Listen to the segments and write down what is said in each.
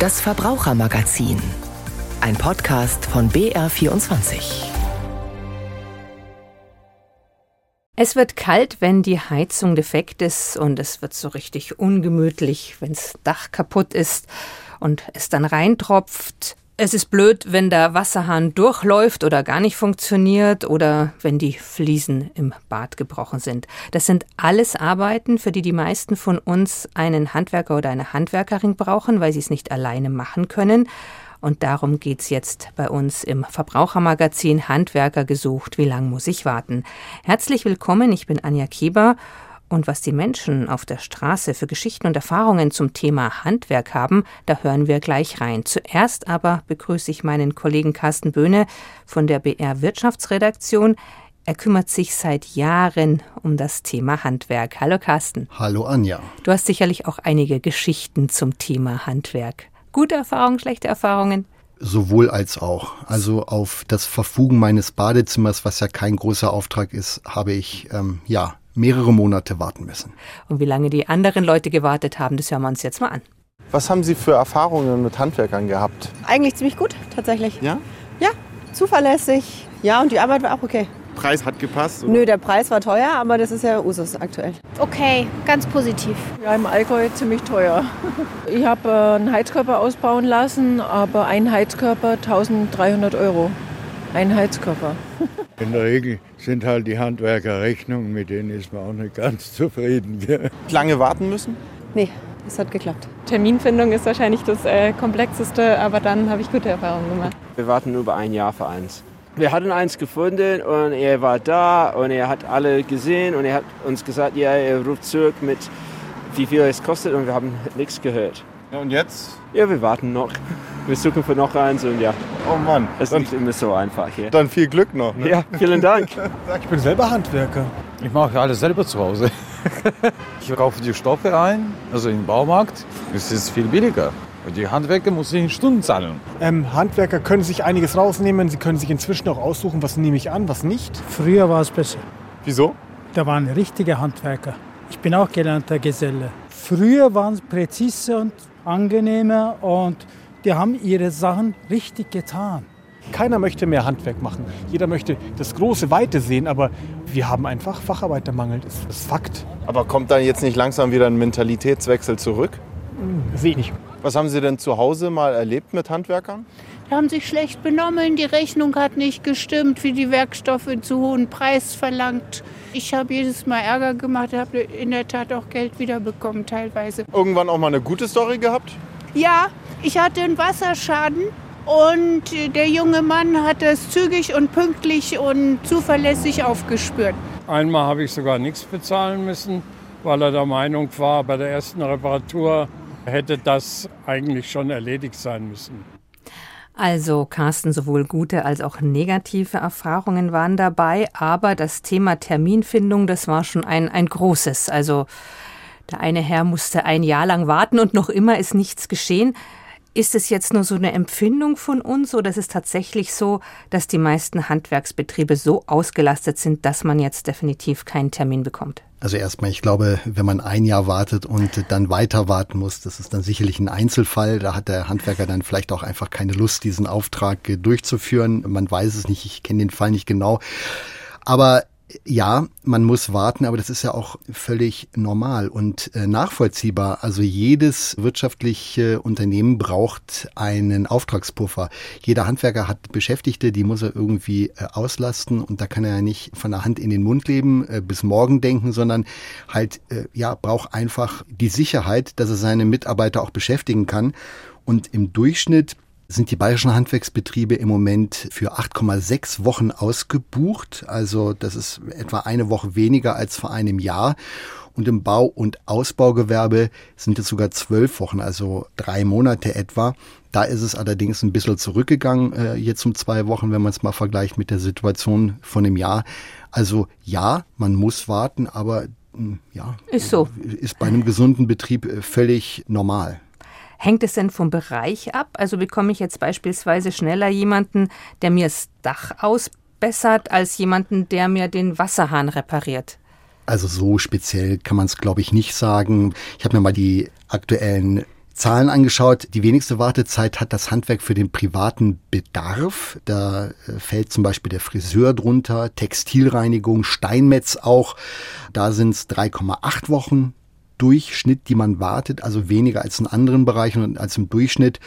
Das Verbrauchermagazin. Ein Podcast von BR24. Es wird kalt, wenn die Heizung defekt ist und es wird so richtig ungemütlich, wenns Dach kaputt ist und es dann reintropft. Es ist blöd, wenn der Wasserhahn durchläuft oder gar nicht funktioniert oder wenn die Fliesen im Bad gebrochen sind. Das sind alles Arbeiten, für die die meisten von uns einen Handwerker oder eine Handwerkerin brauchen, weil sie es nicht alleine machen können. Und darum geht's jetzt bei uns im Verbrauchermagazin Handwerker gesucht. Wie lang muss ich warten? Herzlich willkommen, ich bin Anja Kieber und was die Menschen auf der Straße für Geschichten und Erfahrungen zum Thema Handwerk haben, da hören wir gleich rein. Zuerst aber begrüße ich meinen Kollegen Carsten Böhne von der BR Wirtschaftsredaktion. Er kümmert sich seit Jahren um das Thema Handwerk. Hallo Carsten. Hallo Anja. Du hast sicherlich auch einige Geschichten zum Thema Handwerk. Gute Erfahrungen, schlechte Erfahrungen? Sowohl als auch. Also auf das Verfugen meines Badezimmers, was ja kein großer Auftrag ist, habe ich ähm, ja mehrere Monate warten müssen. Und wie lange die anderen Leute gewartet haben, das hören wir uns jetzt mal an. Was haben Sie für Erfahrungen mit Handwerkern gehabt? Eigentlich ziemlich gut, tatsächlich. Ja? Ja, zuverlässig. Ja, und die Arbeit war auch okay. Preis hat gepasst? Oder? Nö, der Preis war teuer, aber das ist ja Usus aktuell. Okay, ganz positiv. Ja, im Allgäu ziemlich teuer. Ich habe äh, einen Heizkörper ausbauen lassen, aber ein Heizkörper 1300 Euro. Ein Heizkörper. In der Regel sind halt die Handwerker Rechnungen, mit denen ist man auch nicht ganz zufrieden. Lange warten müssen? Nee, es hat geklappt. Terminfindung ist wahrscheinlich das äh, komplexeste, aber dann habe ich gute Erfahrungen gemacht. Wir warten über ein Jahr für eins. Wir hatten eins gefunden und er war da und er hat alle gesehen und er hat uns gesagt, ja, er ruft zurück mit wie viel es kostet und wir haben nichts gehört. Ja, und jetzt? Ja, wir warten noch. Wir suchen für noch eins und ja. Oh Mann. Es ist nicht immer so einfach hier. Dann viel Glück noch. Ne? Ja, vielen Dank. ich bin selber Handwerker. Ich mache alles selber zu Hause. ich kaufe die Stoffe ein, also im Baumarkt. Es ist viel billiger. Und die Handwerker muss ich in Stunden zahlen. Ähm, Handwerker können sich einiges rausnehmen. Sie können sich inzwischen auch aussuchen, was nehme ich an, was nicht. Früher war es besser. Wieso? Da waren richtige Handwerker. Ich bin auch gelernter Geselle. Früher waren es präzise und angenehmer und die haben ihre Sachen richtig getan. Keiner möchte mehr Handwerk machen. Jeder möchte das große Weite sehen, aber wir haben einfach Facharbeitermangel. Das ist Fakt. Aber kommt dann jetzt nicht langsam wieder ein Mentalitätswechsel zurück? Sehe ich nicht. Was haben Sie denn zu Hause mal erlebt mit Handwerkern? Die haben sich schlecht benommen, die Rechnung hat nicht gestimmt, für die Werkstoffe zu hohen Preis verlangt. Ich habe jedes Mal Ärger gemacht, habe in der Tat auch Geld wiederbekommen teilweise. Irgendwann auch mal eine gute Story gehabt? Ja, ich hatte einen Wasserschaden und der junge Mann hat es zügig und pünktlich und zuverlässig aufgespürt. Einmal habe ich sogar nichts bezahlen müssen, weil er der Meinung war, bei der ersten Reparatur hätte das eigentlich schon erledigt sein müssen. Also Carsten, sowohl gute als auch negative Erfahrungen waren dabei, aber das Thema Terminfindung, das war schon ein, ein großes. Also der eine Herr musste ein Jahr lang warten und noch immer ist nichts geschehen. Ist es jetzt nur so eine Empfindung von uns oder ist es tatsächlich so, dass die meisten Handwerksbetriebe so ausgelastet sind, dass man jetzt definitiv keinen Termin bekommt? Also erstmal, ich glaube, wenn man ein Jahr wartet und dann weiter warten muss, das ist dann sicherlich ein Einzelfall. Da hat der Handwerker dann vielleicht auch einfach keine Lust, diesen Auftrag durchzuführen. Man weiß es nicht, ich kenne den Fall nicht genau. Aber ja, man muss warten, aber das ist ja auch völlig normal und äh, nachvollziehbar. Also jedes wirtschaftliche Unternehmen braucht einen Auftragspuffer. Jeder Handwerker hat Beschäftigte, die muss er irgendwie äh, auslasten und da kann er ja nicht von der Hand in den Mund leben, äh, bis morgen denken, sondern halt, ja, braucht einfach die Sicherheit, dass er seine Mitarbeiter auch beschäftigen kann. Und im Durchschnitt sind die bayerischen Handwerksbetriebe im Moment für 8,6 Wochen ausgebucht. Also das ist etwa eine Woche weniger als vor einem Jahr. Und im Bau- und Ausbaugewerbe sind es sogar zwölf Wochen, also drei Monate etwa. Da ist es allerdings ein bisschen zurückgegangen, äh, jetzt um zwei Wochen, wenn man es mal vergleicht mit der Situation von dem Jahr. Also ja, man muss warten, aber mh, ja, ist so. Ist bei einem gesunden Betrieb äh, völlig normal. Hängt es denn vom Bereich ab? Also bekomme ich jetzt beispielsweise schneller jemanden, der mir das Dach ausbessert, als jemanden, der mir den Wasserhahn repariert? Also so speziell kann man es, glaube ich, nicht sagen. Ich habe mir mal die aktuellen Zahlen angeschaut. Die wenigste Wartezeit hat das Handwerk für den privaten Bedarf. Da äh, fällt zum Beispiel der Friseur drunter, Textilreinigung, Steinmetz auch. Da sind es 3,8 Wochen Durchschnitt, die man wartet, also weniger als in anderen Bereichen und als im Durchschnitt.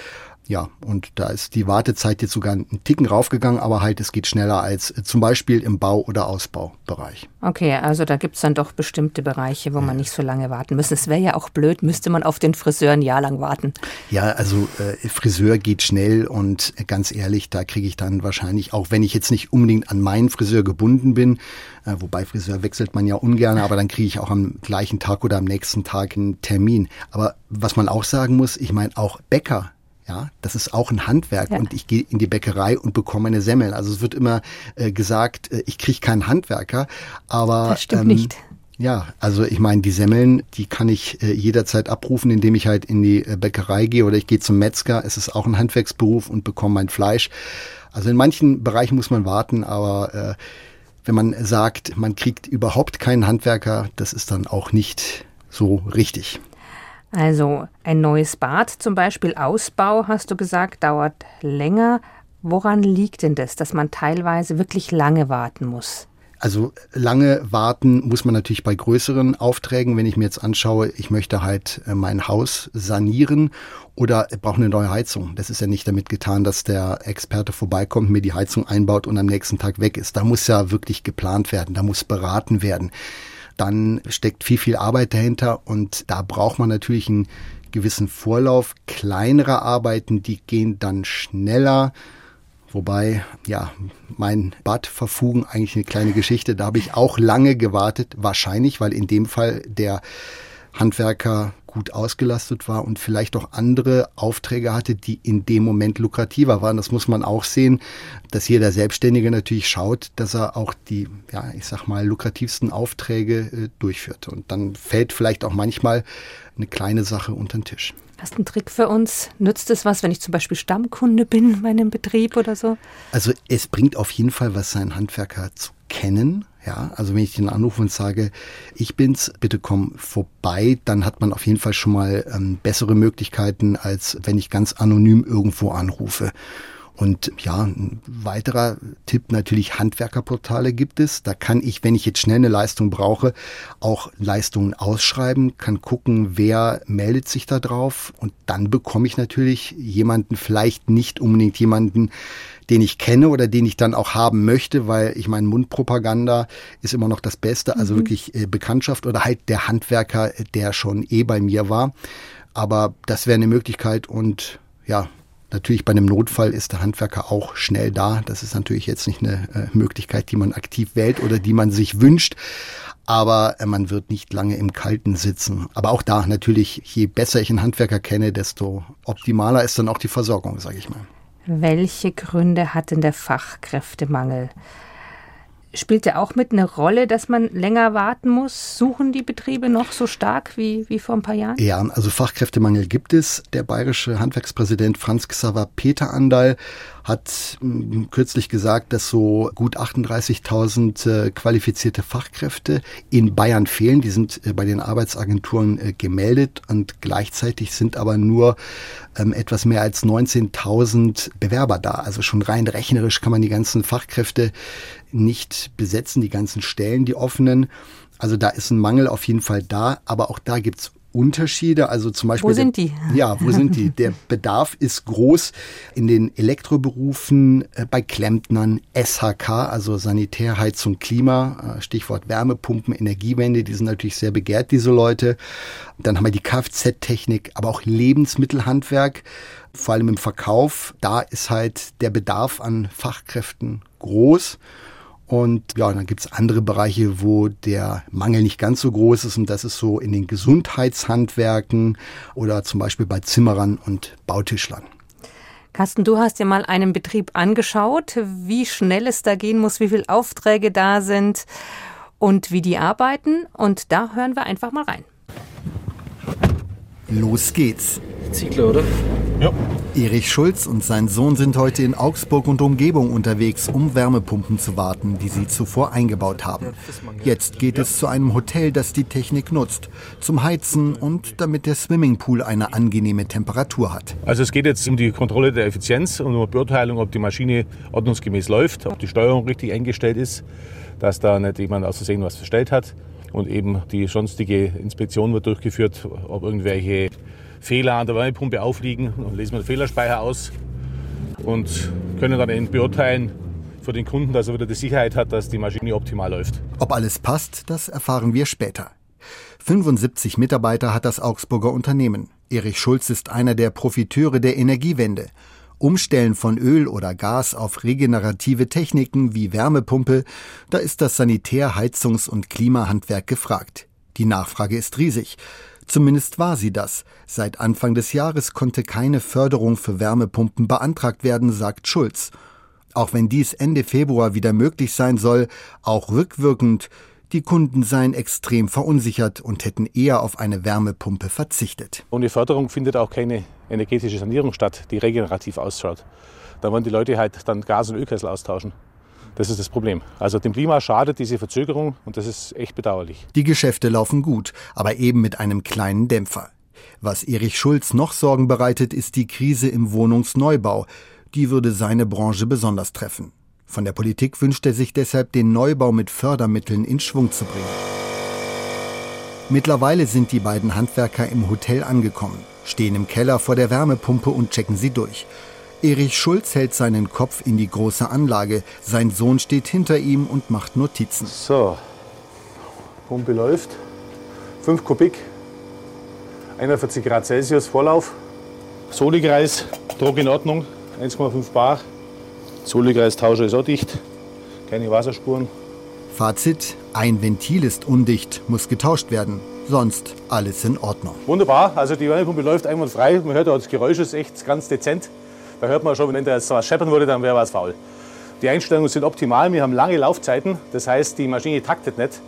Ja, und da ist die Wartezeit jetzt sogar einen Ticken raufgegangen, aber halt es geht schneller als äh, zum Beispiel im Bau- oder Ausbaubereich. Okay, also da gibt es dann doch bestimmte Bereiche, wo man nicht so lange warten muss. Es wäre ja auch blöd, müsste man auf den Friseur ein Jahr lang warten. Ja, also äh, Friseur geht schnell und äh, ganz ehrlich, da kriege ich dann wahrscheinlich, auch wenn ich jetzt nicht unbedingt an meinen Friseur gebunden bin, äh, wobei Friseur wechselt man ja ungern, aber dann kriege ich auch am gleichen Tag oder am nächsten Tag einen Termin. Aber was man auch sagen muss, ich meine auch Bäcker ja, das ist auch ein Handwerk ja. und ich gehe in die Bäckerei und bekomme eine Semmel. Also es wird immer äh, gesagt, äh, ich kriege keinen Handwerker, aber das stimmt ähm, nicht. Ja, also ich meine, die Semmeln, die kann ich äh, jederzeit abrufen, indem ich halt in die äh, Bäckerei gehe oder ich gehe zum Metzger. Es ist auch ein Handwerksberuf und bekomme mein Fleisch. Also in manchen Bereichen muss man warten, aber äh, wenn man sagt, man kriegt überhaupt keinen Handwerker, das ist dann auch nicht so richtig. Also ein neues Bad zum Beispiel, Ausbau, hast du gesagt, dauert länger. Woran liegt denn das, dass man teilweise wirklich lange warten muss? Also lange warten muss man natürlich bei größeren Aufträgen. Wenn ich mir jetzt anschaue, ich möchte halt äh, mein Haus sanieren oder brauche eine neue Heizung. Das ist ja nicht damit getan, dass der Experte vorbeikommt, mir die Heizung einbaut und am nächsten Tag weg ist. Da muss ja wirklich geplant werden, da muss beraten werden dann steckt viel, viel Arbeit dahinter und da braucht man natürlich einen gewissen Vorlauf. Kleinere Arbeiten, die gehen dann schneller. Wobei, ja, mein Bad verfugen eigentlich eine kleine Geschichte. Da habe ich auch lange gewartet, wahrscheinlich, weil in dem Fall der Handwerker gut ausgelastet war und vielleicht auch andere Aufträge hatte, die in dem Moment lukrativer waren. Das muss man auch sehen, dass jeder Selbstständige natürlich schaut, dass er auch die, ja, ich sag mal, lukrativsten Aufträge äh, durchführt. Und dann fällt vielleicht auch manchmal eine kleine Sache unter den Tisch. Hast du einen Trick für uns? Nützt es was, wenn ich zum Beispiel Stammkunde bin bei einem Betrieb oder so? Also es bringt auf jeden Fall was, seinen Handwerker zu kennen ja, also wenn ich den anrufe und sage, ich bin's, bitte komm vorbei, dann hat man auf jeden Fall schon mal ähm, bessere Möglichkeiten, als wenn ich ganz anonym irgendwo anrufe. Und ja, ein weiterer Tipp natürlich Handwerkerportale gibt es. Da kann ich, wenn ich jetzt schnell eine Leistung brauche, auch Leistungen ausschreiben, kann gucken, wer meldet sich da drauf und dann bekomme ich natürlich jemanden, vielleicht nicht unbedingt jemanden, den ich kenne oder den ich dann auch haben möchte, weil ich meine, Mundpropaganda ist immer noch das Beste, also mhm. wirklich äh, Bekanntschaft oder halt der Handwerker, der schon eh bei mir war. Aber das wäre eine Möglichkeit und ja, Natürlich bei einem Notfall ist der Handwerker auch schnell da. Das ist natürlich jetzt nicht eine äh, Möglichkeit, die man aktiv wählt oder die man sich wünscht. Aber äh, man wird nicht lange im Kalten sitzen. Aber auch da natürlich, je besser ich einen Handwerker kenne, desto optimaler ist dann auch die Versorgung, sage ich mal. Welche Gründe hat denn der Fachkräftemangel? Spielt er auch mit eine Rolle, dass man länger warten muss? Suchen die Betriebe noch so stark wie, wie vor ein paar Jahren? Ja, also Fachkräftemangel gibt es. Der bayerische Handwerkspräsident Franz Xaver Peter Andal hat hm, kürzlich gesagt, dass so gut 38.000 äh, qualifizierte Fachkräfte in Bayern fehlen. Die sind äh, bei den Arbeitsagenturen äh, gemeldet und gleichzeitig sind aber nur ähm, etwas mehr als 19.000 Bewerber da. Also schon rein rechnerisch kann man die ganzen Fachkräfte nicht besetzen, die ganzen Stellen, die offenen. Also da ist ein Mangel auf jeden Fall da, aber auch da gibt's Unterschiede. Also zum Beispiel. Wo sind die? Ja, wo sind die? Der Bedarf ist groß in den Elektroberufen, äh, bei Klempnern, SHK, also Sanitär, Heizung, Klima, äh, Stichwort Wärmepumpen, Energiewende, die sind natürlich sehr begehrt, diese Leute. Dann haben wir die Kfz-Technik, aber auch Lebensmittelhandwerk, vor allem im Verkauf. Da ist halt der Bedarf an Fachkräften groß. Und ja, dann gibt's andere Bereiche, wo der Mangel nicht ganz so groß ist. Und das ist so in den Gesundheitshandwerken oder zum Beispiel bei Zimmerern und Bautischlern. Carsten, du hast dir mal einen Betrieb angeschaut, wie schnell es da gehen muss, wie viele Aufträge da sind und wie die arbeiten. Und da hören wir einfach mal rein. Los geht's. Ziegler, oder? Ja. Erich Schulz und sein Sohn sind heute in Augsburg und Umgebung unterwegs, um Wärmepumpen zu warten, die sie zuvor eingebaut haben. Jetzt geht es zu einem Hotel, das die Technik nutzt, zum Heizen und damit der Swimmingpool eine angenehme Temperatur hat. Also es geht jetzt um die Kontrolle der Effizienz und um die Beurteilung, ob die Maschine ordnungsgemäß läuft, ob die Steuerung richtig eingestellt ist, dass da nicht jemand aus Versehen was verstellt hat. Und eben die sonstige Inspektion wird durchgeführt, ob irgendwelche Fehler an der Wärmepumpe aufliegen. Dann lesen wir den Fehlerspeicher aus und können dann eben beurteilen für den Kunden, dass er wieder die Sicherheit hat, dass die Maschine optimal läuft. Ob alles passt, das erfahren wir später. 75 Mitarbeiter hat das Augsburger Unternehmen. Erich Schulz ist einer der Profiteure der Energiewende. Umstellen von Öl oder Gas auf regenerative Techniken wie Wärmepumpe, da ist das Sanitär-, Heizungs- und Klimahandwerk gefragt. Die Nachfrage ist riesig. Zumindest war sie das. Seit Anfang des Jahres konnte keine Förderung für Wärmepumpen beantragt werden, sagt Schulz. Auch wenn dies Ende Februar wieder möglich sein soll, auch rückwirkend, die Kunden seien extrem verunsichert und hätten eher auf eine Wärmepumpe verzichtet. Ohne Förderung findet auch keine energetische Sanierung statt, die regenerativ ausschaut. Da wollen die Leute halt dann Gas- und Ölkessel austauschen. Das ist das Problem. Also dem Klima schadet diese Verzögerung und das ist echt bedauerlich. Die Geschäfte laufen gut, aber eben mit einem kleinen Dämpfer. Was Erich Schulz noch Sorgen bereitet, ist die Krise im Wohnungsneubau. Die würde seine Branche besonders treffen. Von der Politik wünscht er sich deshalb, den Neubau mit Fördermitteln in Schwung zu bringen. Mittlerweile sind die beiden Handwerker im Hotel angekommen, stehen im Keller vor der Wärmepumpe und checken sie durch. Erich Schulz hält seinen Kopf in die große Anlage. Sein Sohn steht hinter ihm und macht Notizen. So, Pumpe läuft. 5 Kubik, 41 Grad Celsius Vorlauf. Solikreis, Druck in Ordnung, 1,5 Bar. Solikreistauscher ist auch dicht, keine Wasserspuren. Fazit, ein Ventil ist undicht, muss getauscht werden. Sonst alles in Ordnung. Wunderbar, also die Wärmepumpe läuft einwandfrei. Man hört auch das Geräusch ist echt ganz dezent. Da hört man schon, wenn da jetzt was scheppern würde, dann wäre was faul. Die Einstellungen sind optimal, wir haben lange Laufzeiten. Das heißt, die Maschine taktet nicht,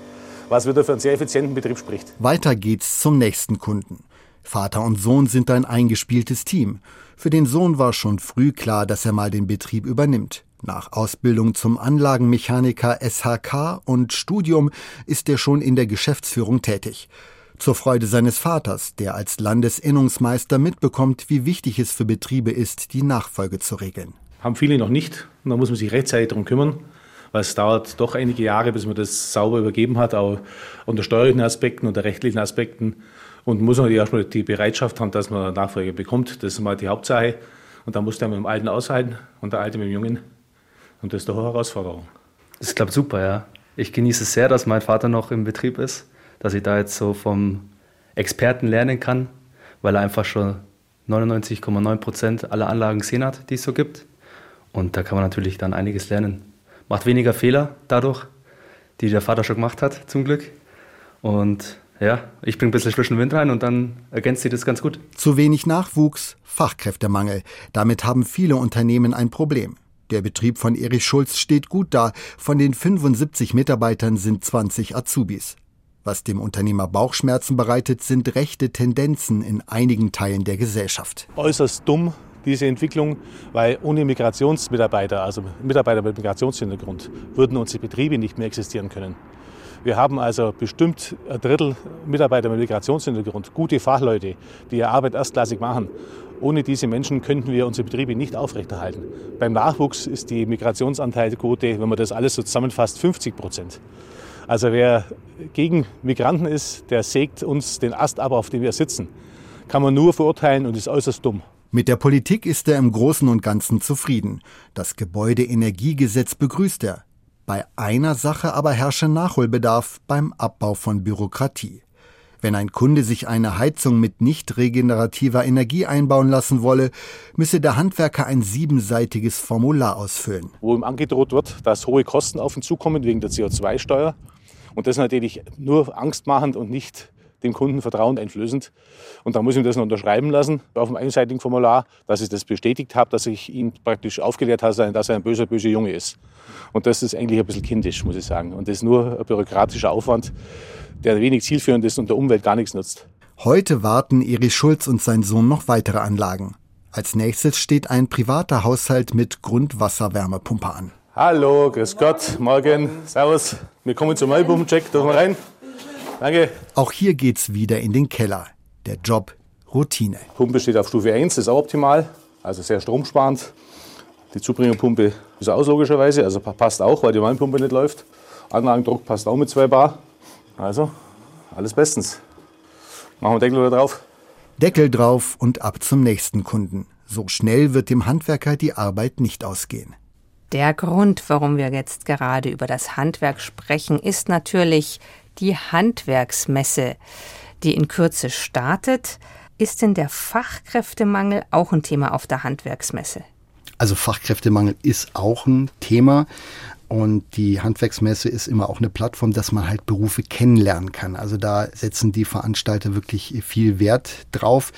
was wieder für einen sehr effizienten Betrieb spricht. Weiter geht's zum nächsten Kunden. Vater und Sohn sind ein eingespieltes Team. Für den Sohn war schon früh klar, dass er mal den Betrieb übernimmt. Nach Ausbildung zum Anlagenmechaniker SHK und Studium ist er schon in der Geschäftsführung tätig. Zur Freude seines Vaters, der als Landesinnungsmeister mitbekommt, wie wichtig es für Betriebe ist, die Nachfolge zu regeln. Haben viele noch nicht da muss man sich rechtzeitig darum kümmern, weil es dauert doch einige Jahre, bis man das sauber übergeben hat, auch unter steuerlichen Aspekten, unter rechtlichen Aspekten und muss natürlich erstmal die Bereitschaft haben, dass man Nachfolge bekommt. Das ist mal die Hauptsache. Und dann muss der mit dem Alten aushalten und der Alte mit dem Jungen. Und das ist eine Herausforderung. Das klappt super, ja. Ich genieße es sehr, dass mein Vater noch im Betrieb ist, dass ich da jetzt so vom Experten lernen kann, weil er einfach schon 99,9 Prozent aller Anlagen gesehen hat, die es so gibt. Und da kann man natürlich dann einiges lernen. Macht weniger Fehler dadurch, die der Vater schon gemacht hat, zum Glück. Und ja, ich bringe ein bisschen frischen Wind rein und dann ergänzt sich das ganz gut. Zu wenig Nachwuchs, Fachkräftemangel. Damit haben viele Unternehmen ein Problem. Der Betrieb von Erich Schulz steht gut da. Von den 75 Mitarbeitern sind 20 Azubis. Was dem Unternehmer Bauchschmerzen bereitet, sind rechte Tendenzen in einigen Teilen der Gesellschaft. Äußerst dumm, diese Entwicklung, weil ohne Migrationsmitarbeiter, also Mitarbeiter mit Migrationshintergrund, würden unsere Betriebe nicht mehr existieren können. Wir haben also bestimmt ein Drittel Mitarbeiter mit Migrationshintergrund, gute Fachleute, die ihre Arbeit erstklassig machen. Ohne diese Menschen könnten wir unsere Betriebe nicht aufrechterhalten. Beim Nachwuchs ist die Migrationsanteilquote, wenn man das alles so zusammenfasst, 50 Prozent. Also wer gegen Migranten ist, der sägt uns den Ast ab, auf dem wir sitzen. Kann man nur verurteilen und ist äußerst dumm. Mit der Politik ist er im Großen und Ganzen zufrieden. Das Gebäudeenergiegesetz begrüßt er. Bei einer Sache aber herrsche Nachholbedarf beim Abbau von Bürokratie. Wenn ein Kunde sich eine Heizung mit nicht regenerativer Energie einbauen lassen wolle, müsse der Handwerker ein siebenseitiges Formular ausfüllen. Wo ihm angedroht wird, dass hohe Kosten auf ihn zukommen wegen der CO2-Steuer. Und das natürlich nur angstmachend und nicht dem Kunden Vertrauen einflößend. Und da muss ich das noch unterschreiben lassen auf dem einseitigen Formular, dass ich das bestätigt habe, dass ich ihn praktisch aufgeklärt habe, dass er ein böser, böser Junge ist. Und das ist eigentlich ein bisschen kindisch, muss ich sagen. Und das ist nur ein bürokratischer Aufwand, der wenig zielführend ist und der Umwelt gar nichts nutzt. Heute warten Erich Schulz und sein Sohn noch weitere Anlagen. Als nächstes steht ein privater Haushalt mit Grundwasserwärmepumpe an. Hallo, grüß Gott, morgen, servus. Wir kommen zum Neubumcheck, dürfen wir rein? Danke. Auch hier geht's wieder in den Keller. Der Job Routine. Pumpe steht auf Stufe 1, ist auch optimal, also sehr stromsparend. Die Zubringerpumpe ist aus logischerweise, also passt auch, weil die Weinpumpe nicht läuft. Anlagendruck passt auch mit 2 Bar. Also, alles bestens. Machen wir Deckel wieder drauf. Deckel drauf und ab zum nächsten Kunden. So schnell wird dem Handwerker die Arbeit nicht ausgehen. Der Grund, warum wir jetzt gerade über das Handwerk sprechen, ist natürlich die Handwerksmesse, die in Kürze startet. Ist denn der Fachkräftemangel auch ein Thema auf der Handwerksmesse? Also Fachkräftemangel ist auch ein Thema. Und die Handwerksmesse ist immer auch eine Plattform, dass man halt Berufe kennenlernen kann. Also da setzen die Veranstalter wirklich viel Wert drauf.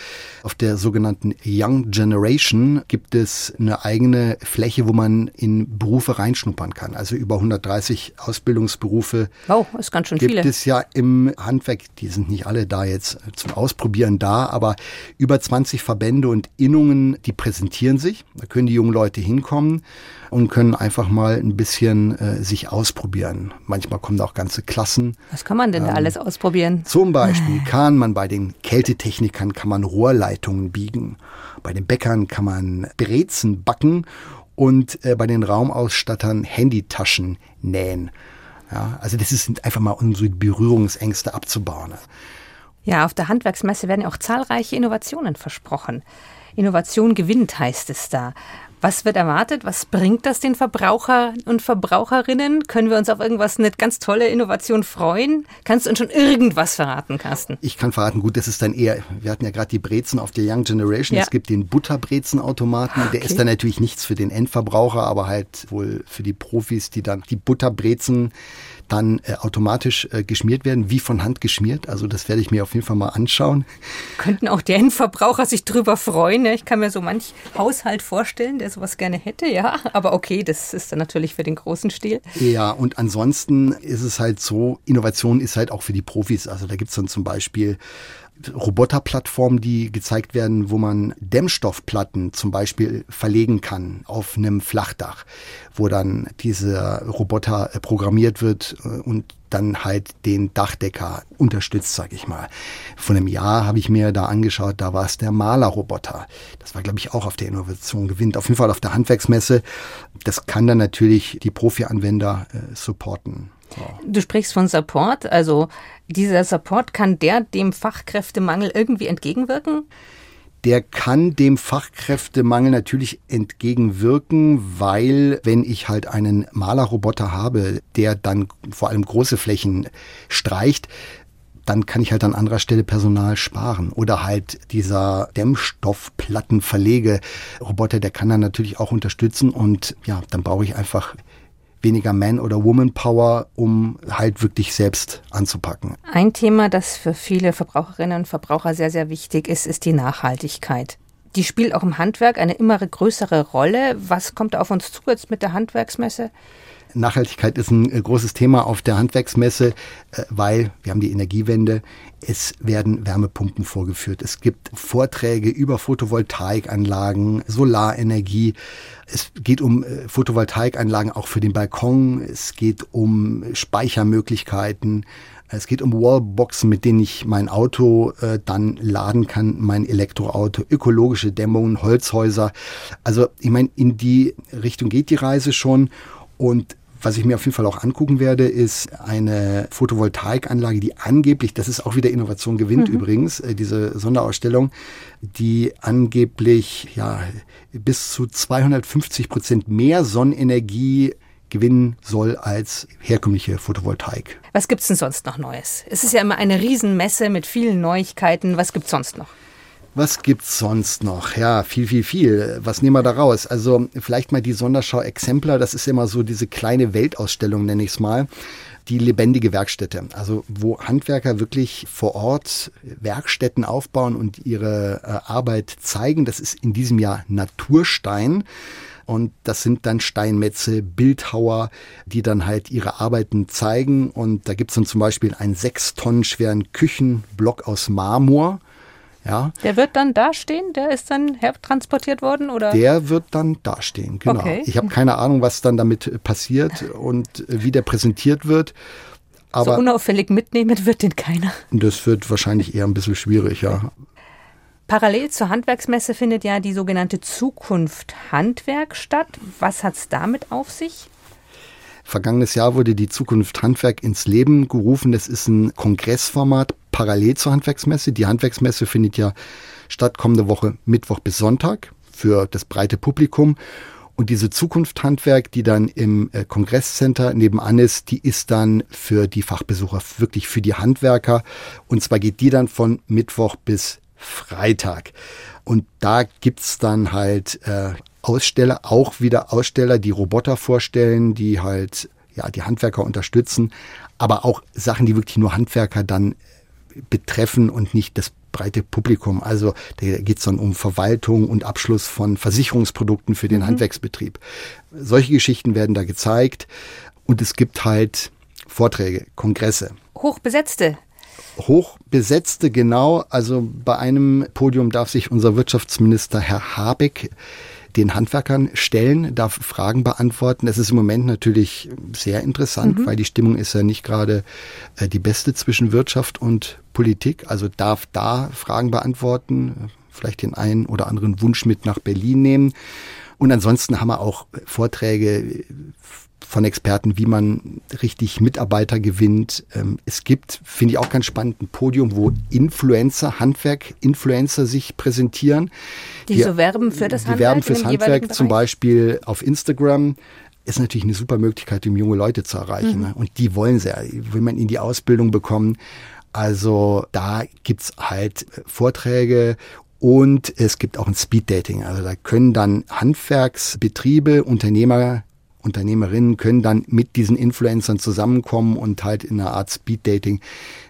Auf der sogenannten Young Generation gibt es eine eigene Fläche, wo man in Berufe reinschnuppern kann. Also über 130 Ausbildungsberufe. Wow, ist ganz schön gibt viele. Gibt es ja im Handwerk, die sind nicht alle da jetzt zum Ausprobieren da, aber über 20 Verbände und Innungen, die präsentieren sich. Da können die jungen Leute hinkommen und können einfach mal ein bisschen äh, sich ausprobieren. Manchmal kommen da auch ganze Klassen. Was kann man denn da Ähm, alles ausprobieren? Zum Beispiel kann man bei den Kältetechnikern kann man Rohrleitungen biegen. Bei den Bäckern kann man Brezen backen und äh, bei den Raumausstattern Handytaschen nähen. Ja, also das ist einfach mal unsere Berührungsängste abzubauen. Ja, auf der Handwerksmesse werden ja auch zahlreiche Innovationen versprochen. Innovation gewinnt, heißt es da. Was wird erwartet? Was bringt das den Verbraucher und Verbraucherinnen? Können wir uns auf irgendwas eine ganz tolle Innovation freuen? Kannst du uns schon irgendwas verraten, Carsten? Ich kann verraten, gut, das ist dann eher, wir hatten ja gerade die Brezen auf der Young Generation. Ja. Es gibt den Butterbrezenautomaten. Der Okay. ist dann natürlich nichts für den Endverbraucher, aber halt wohl für die Profis, die dann die Butterbrezen dann äh, automatisch äh, geschmiert werden, wie von Hand geschmiert. Also das werde ich mir auf jeden Fall mal anschauen. Könnten auch die Endverbraucher sich drüber freuen? Ja, ich kann mir so manch Haushalt vorstellen, der sowas gerne hätte, ja. Aber okay, das ist dann natürlich für den großen Stil. Ja, und ansonsten ist es halt so, Innovation ist halt auch für die Profis. Also da gibt's dann zum Beispiel Roboterplattformen, die gezeigt werden, wo man Dämmstoffplatten zum Beispiel verlegen kann auf einem Flachdach, wo dann dieser Roboter äh, programmiert wird äh, und dann halt den Dachdecker unterstützt, sage ich mal. Vor einem Jahr habe ich mir da angeschaut, da war es der Malerroboter. Das war, glaube ich, auch auf der Innovation gewinnt. Auf jeden Fall auf der Handwerksmesse. Das kann dann natürlich die Profi-Anwender äh, supporten. Du sprichst von Support, also dieser Support, kann der dem Fachkräftemangel irgendwie entgegenwirken? der kann dem Fachkräftemangel natürlich entgegenwirken, weil wenn ich halt einen Malerroboter habe, der dann vor allem große Flächen streicht, dann kann ich halt an anderer Stelle Personal sparen. Oder halt dieser Dämmstoffplattenverlegeroboter, der kann dann natürlich auch unterstützen und ja, dann brauche ich einfach weniger Man- oder Woman-Power, um halt wirklich selbst anzupacken. Ein Thema, das für viele Verbraucherinnen und Verbraucher sehr, sehr wichtig ist, ist die Nachhaltigkeit. Die spielt auch im Handwerk eine immer größere Rolle. Was kommt auf uns zu jetzt mit der Handwerksmesse? Nachhaltigkeit ist ein äh, großes Thema auf der Handwerksmesse, äh, weil wir haben die Energiewende. Es werden Wärmepumpen vorgeführt. Es gibt Vorträge über Photovoltaikanlagen, Solarenergie. Es geht um äh, Photovoltaikanlagen auch für den Balkon. Es geht um Speichermöglichkeiten. Es geht um Wallboxen, mit denen ich mein Auto äh, dann laden kann, mein Elektroauto, ökologische Dämmungen, Holzhäuser. Also ich meine, in die Richtung geht die Reise schon. Und was ich mir auf jeden Fall auch angucken werde, ist eine Photovoltaikanlage, die angeblich, das ist auch wieder Innovation gewinnt Mhm. übrigens, äh, diese Sonderausstellung, die angeblich ja bis zu 250 Prozent mehr Sonnenenergie gewinnen soll als herkömmliche Photovoltaik. Was gibt's denn sonst noch Neues? Es ist ja immer eine Riesenmesse mit vielen Neuigkeiten. Was gibt's sonst noch? Was gibt's sonst noch? Ja, viel, viel, viel. Was nehmen wir da raus? Also vielleicht mal die Sonderschau Exemplar. Das ist immer so diese kleine Weltausstellung, nenne ich es mal. Die lebendige Werkstätte. Also wo Handwerker wirklich vor Ort Werkstätten aufbauen und ihre äh, Arbeit zeigen. Das ist in diesem Jahr Naturstein. Und das sind dann Steinmetze, Bildhauer, die dann halt ihre Arbeiten zeigen. Und da gibt's dann zum Beispiel einen sechs Tonnen schweren Küchenblock aus Marmor. Ja, Der wird dann dastehen? Der ist dann hertransportiert worden? Oder? der wird dann dastehen, genau. Okay. Ich habe keine Ahnung, was dann damit passiert und wie der präsentiert wird. so Aber unauffällig mitnehmen wird den keiner. das wird wahrscheinlich eher ein bisschen schwierig, ja. Parallel zur Handwerksmesse findet ja die sogenannte Zukunft Handwerk statt. Was hat's damit auf sich? Vergangenes Jahr wurde die Zukunft Handwerk ins Leben gerufen. Das ist ein Kongressformat parallel zur Handwerksmesse. Die Handwerksmesse findet ja statt kommende Woche Mittwoch bis Sonntag für das breite Publikum. Und diese Zukunft Handwerk, die dann im äh, Kongresscenter nebenan ist, die ist dann für die Fachbesucher, wirklich für die Handwerker. Und zwar geht die dann von Mittwoch bis Freitag. Und da gibt's dann halt äh, Aussteller, auch wieder Aussteller, die Roboter vorstellen, die halt ja die Handwerker unterstützen, aber auch Sachen, die wirklich nur Handwerker dann betreffen und nicht das breite Publikum. Also da geht's dann um Verwaltung und Abschluss von Versicherungsprodukten für den Mhm. Handwerksbetrieb. Solche Geschichten werden da gezeigt und es gibt halt Vorträge, Kongresse. Hochbesetzte. Hochbesetzte, genau. Also bei einem Podium darf sich unser Wirtschaftsminister Herr Habeck den Handwerkern stellen, darf Fragen beantworten. Das ist im Moment natürlich sehr interessant, Mhm. weil die Stimmung ist ja nicht gerade äh, die beste zwischen Wirtschaft und Politik. Also darf da Fragen beantworten, vielleicht den einen oder anderen Wunsch mit nach Berlin nehmen. Und ansonsten haben wir auch Vorträge von Experten, wie man richtig Mitarbeiter gewinnt. Ähm, Es gibt, finde ich auch ganz spannend, ein Podium, wo Influencer, Handwerk-Influencer sich präsentieren. Die so werben für das die Handwerk werben in fürs Handwerk zum? Beispiel auf Instagram. Ist natürlich eine super Möglichkeit, um junge Leute zu erreichen. Mhm. Ne? Und die wollen sehr, will man in die Ausbildung bekommen. Also da gibt's halt Vorträge und es gibt auch ein Speeddating. Also da können dann Handwerksbetriebe, Unternehmer, Unternehmerinnen können dann mit diesen Influencern zusammenkommen und halt in einer Art Speeddating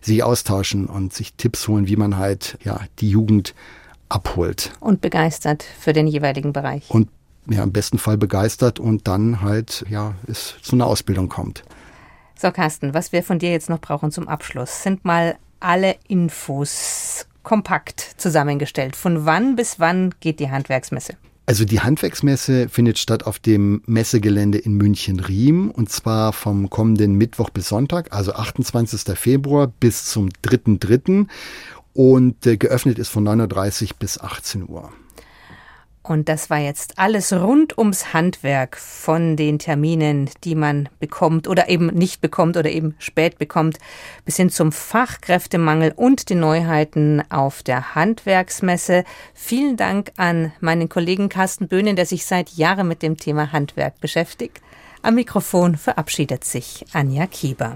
sich austauschen und sich Tipps holen, wie man halt ja die Jugend abholt Und begeistert für den jeweiligen Bereich. und ja im besten Fall begeistert und dann halt ja es zu einer Ausbildung kommt. So, Carsten, was wir von dir jetzt noch brauchen zum Abschluss, sind mal alle Infos kompakt zusammengestellt. Von wann bis wann geht die Handwerksmesse? Also die Handwerksmesse findet statt auf dem Messegelände in München-Riem und zwar vom kommenden Mittwoch bis Sonntag, also 28. Februar bis zum 3.3. und äh, geöffnet ist von 9.30 Uhr bis 18 Uhr. Und das war jetzt alles rund ums Handwerk von den Terminen, die man bekommt oder eben nicht bekommt oder eben spät bekommt, bis hin zum Fachkräftemangel und den Neuheiten auf der Handwerksmesse. Vielen Dank an meinen Kollegen Carsten Böhnen, der sich seit Jahren mit dem Thema Handwerk beschäftigt. Am Mikrofon verabschiedet sich Anja Kieber.